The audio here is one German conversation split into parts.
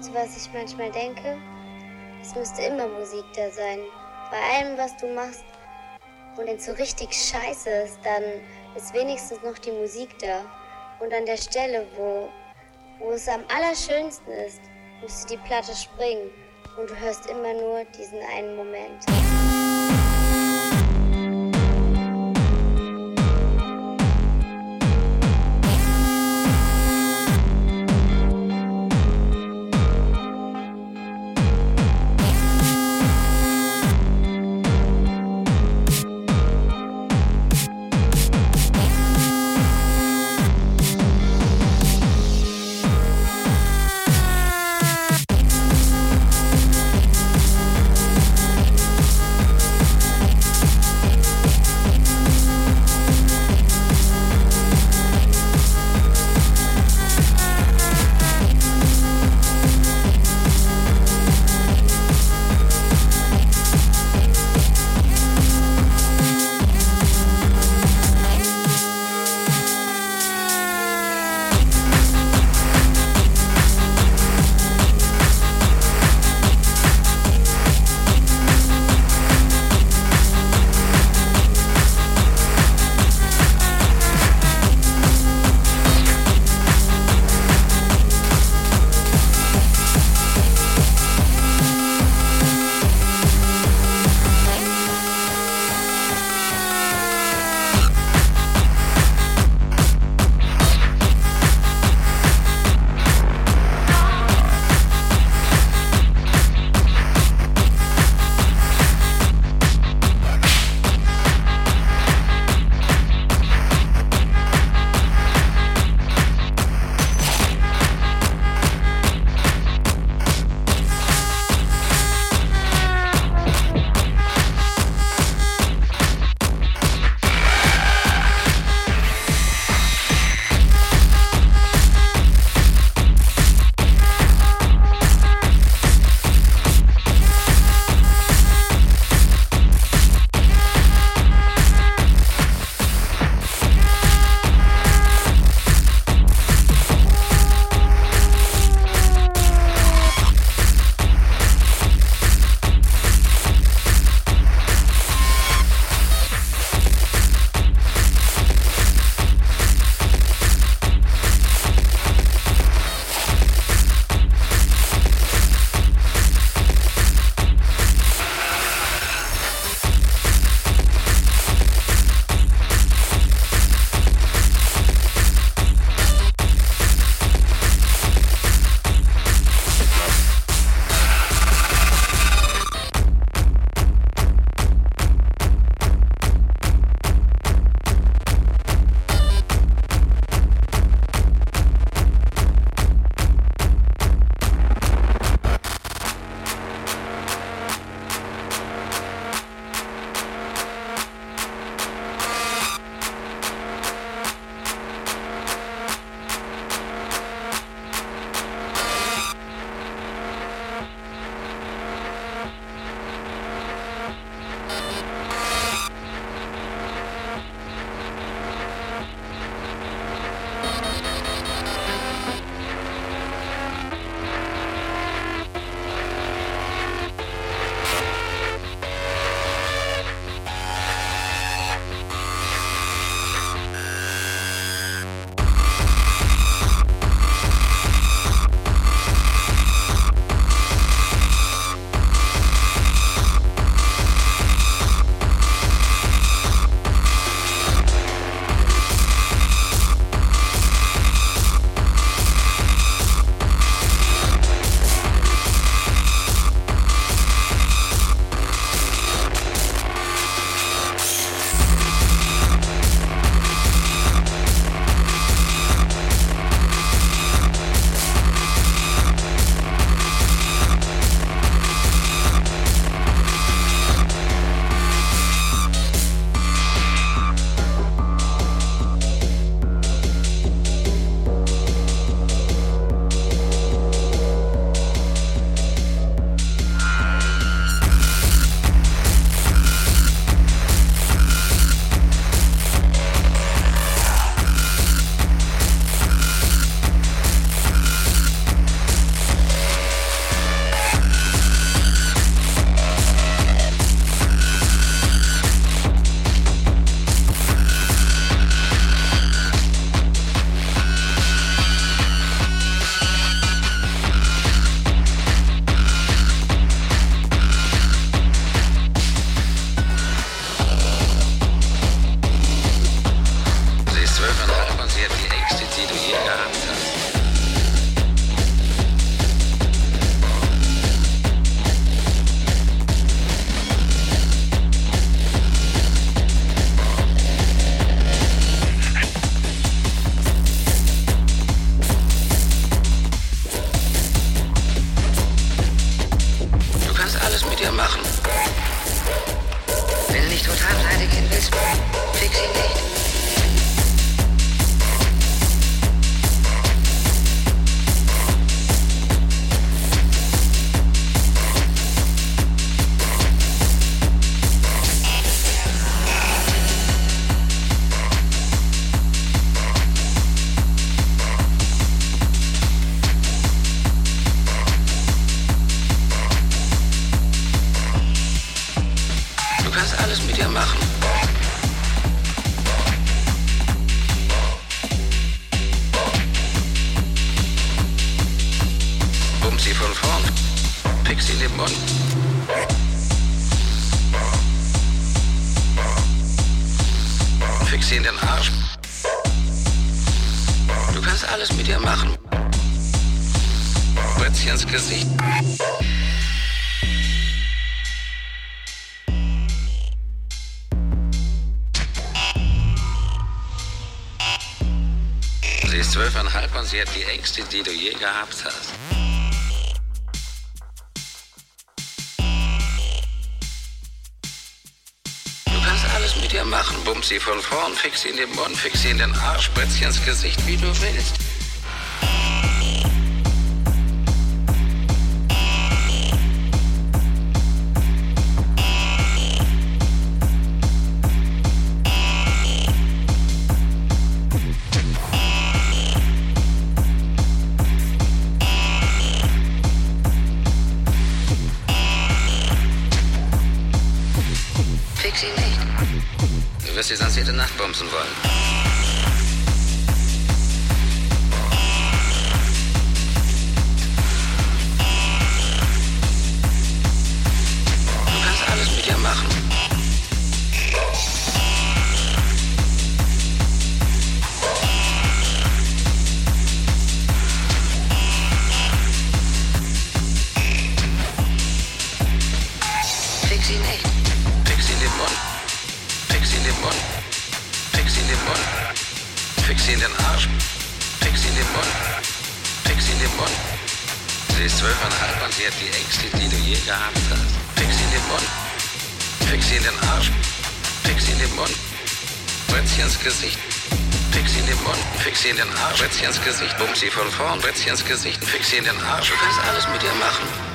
Weißt du, was ich manchmal denke? Es müsste immer Musik da sein. Bei allem, was du machst. Und wenn es so richtig scheiße ist, dann ist wenigstens noch die Musik da. Und an der Stelle, wo, wo es am allerschönsten ist, müsste die Platte springen. Und du hörst immer nur diesen einen Moment. Hat die du je gehabt hast. Du kannst alles mit ihr machen. Bump sie von vorn, fix sie in den Mund, fix sie in den Arsch, spritz sie ins Gesicht, wie du willst. Fix in den. Fix sie ist zwölfeinhalb und sie hat die Ängste, die du je gehabt hast. Fix in den Mund. Fix in den Arsch. Fix Mund. Bretz sie ins Gesicht. Fix in den Mund, fix in den Arsch, sie ins Gesicht, bump sie von vorn, sie ins Gesicht, fix in den Arsch. Du kannst alles mit ihr machen.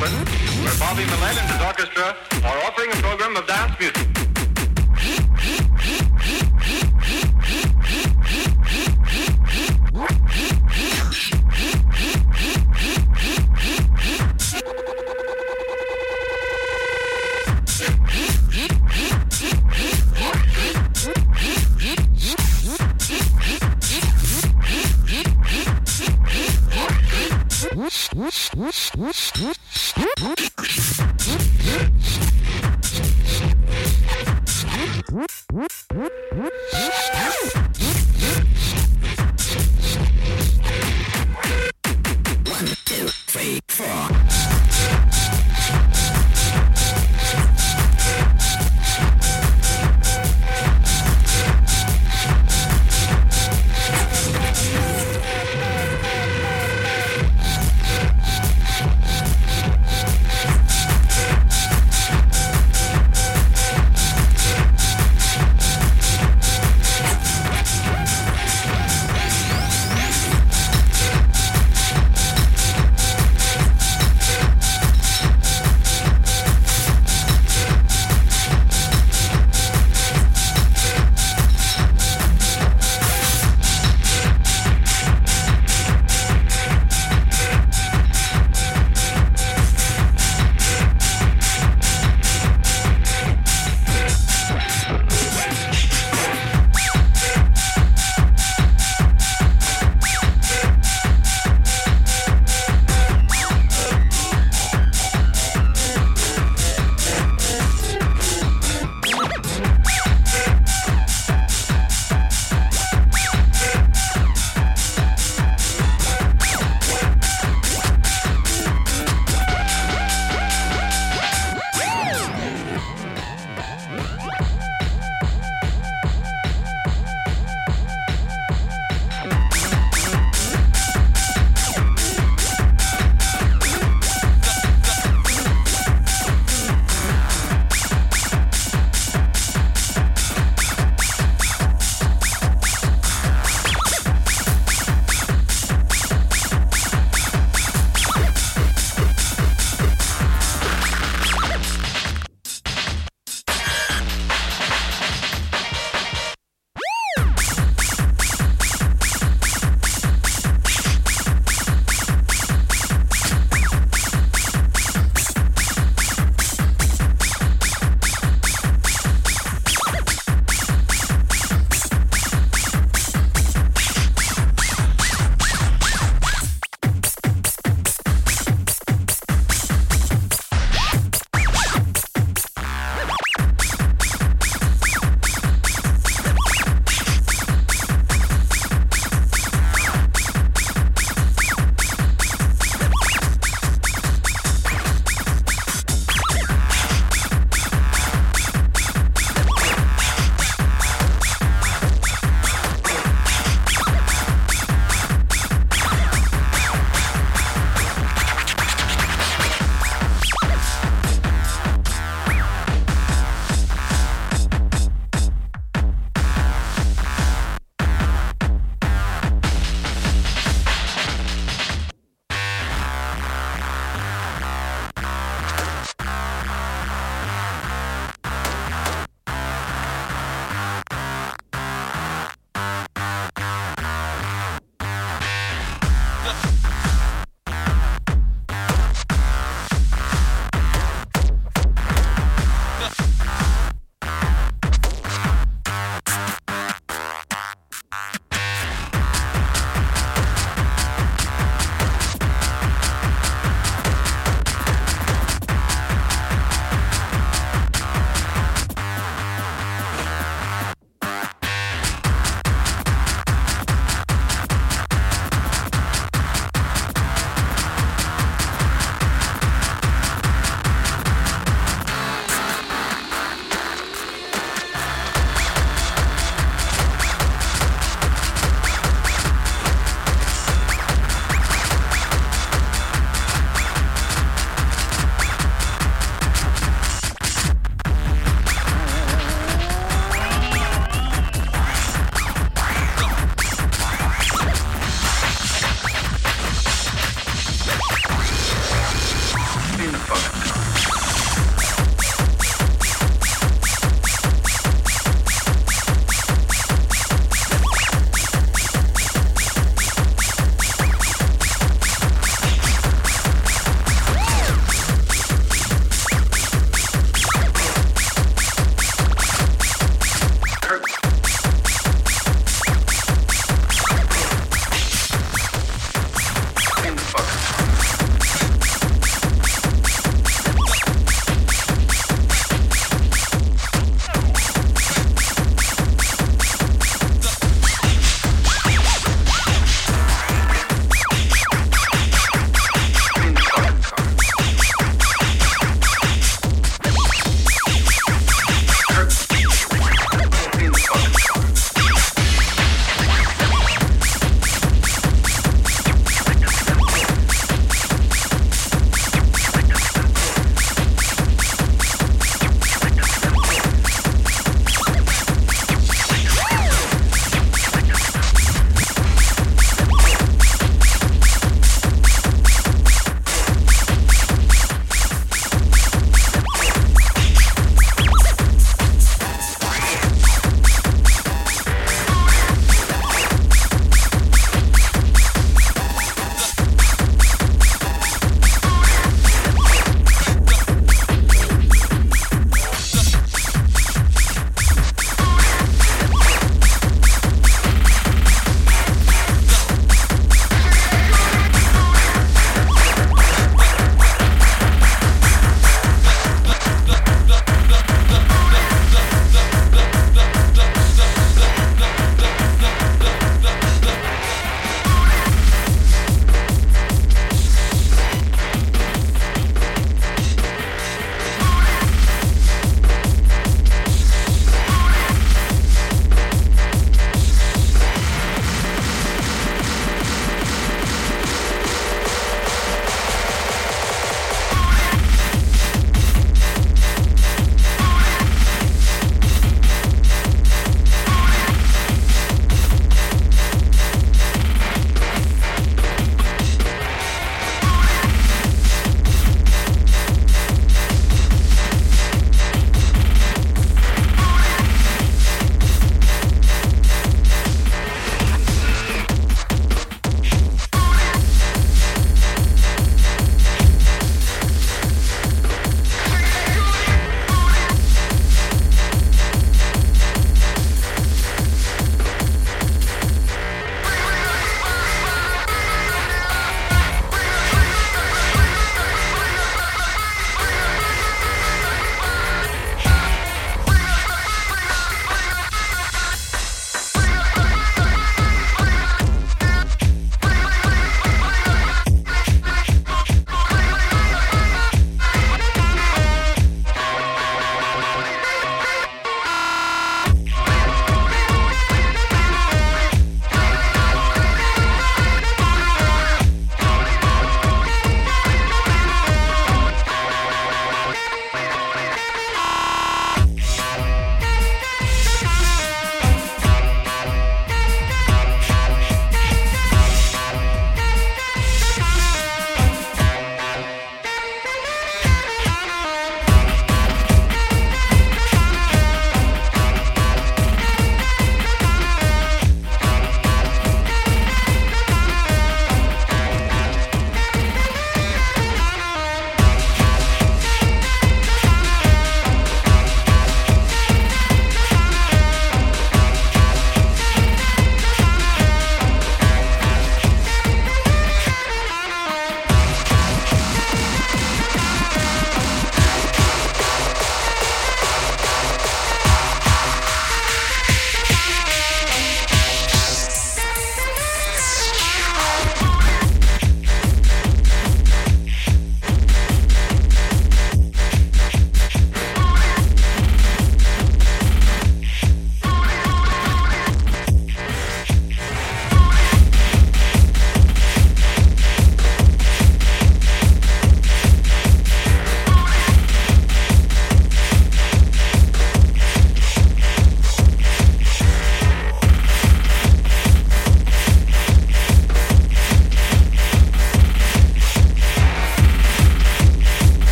Brooklyn, where Bobby Millet and his orchestra are offering a program of dance music.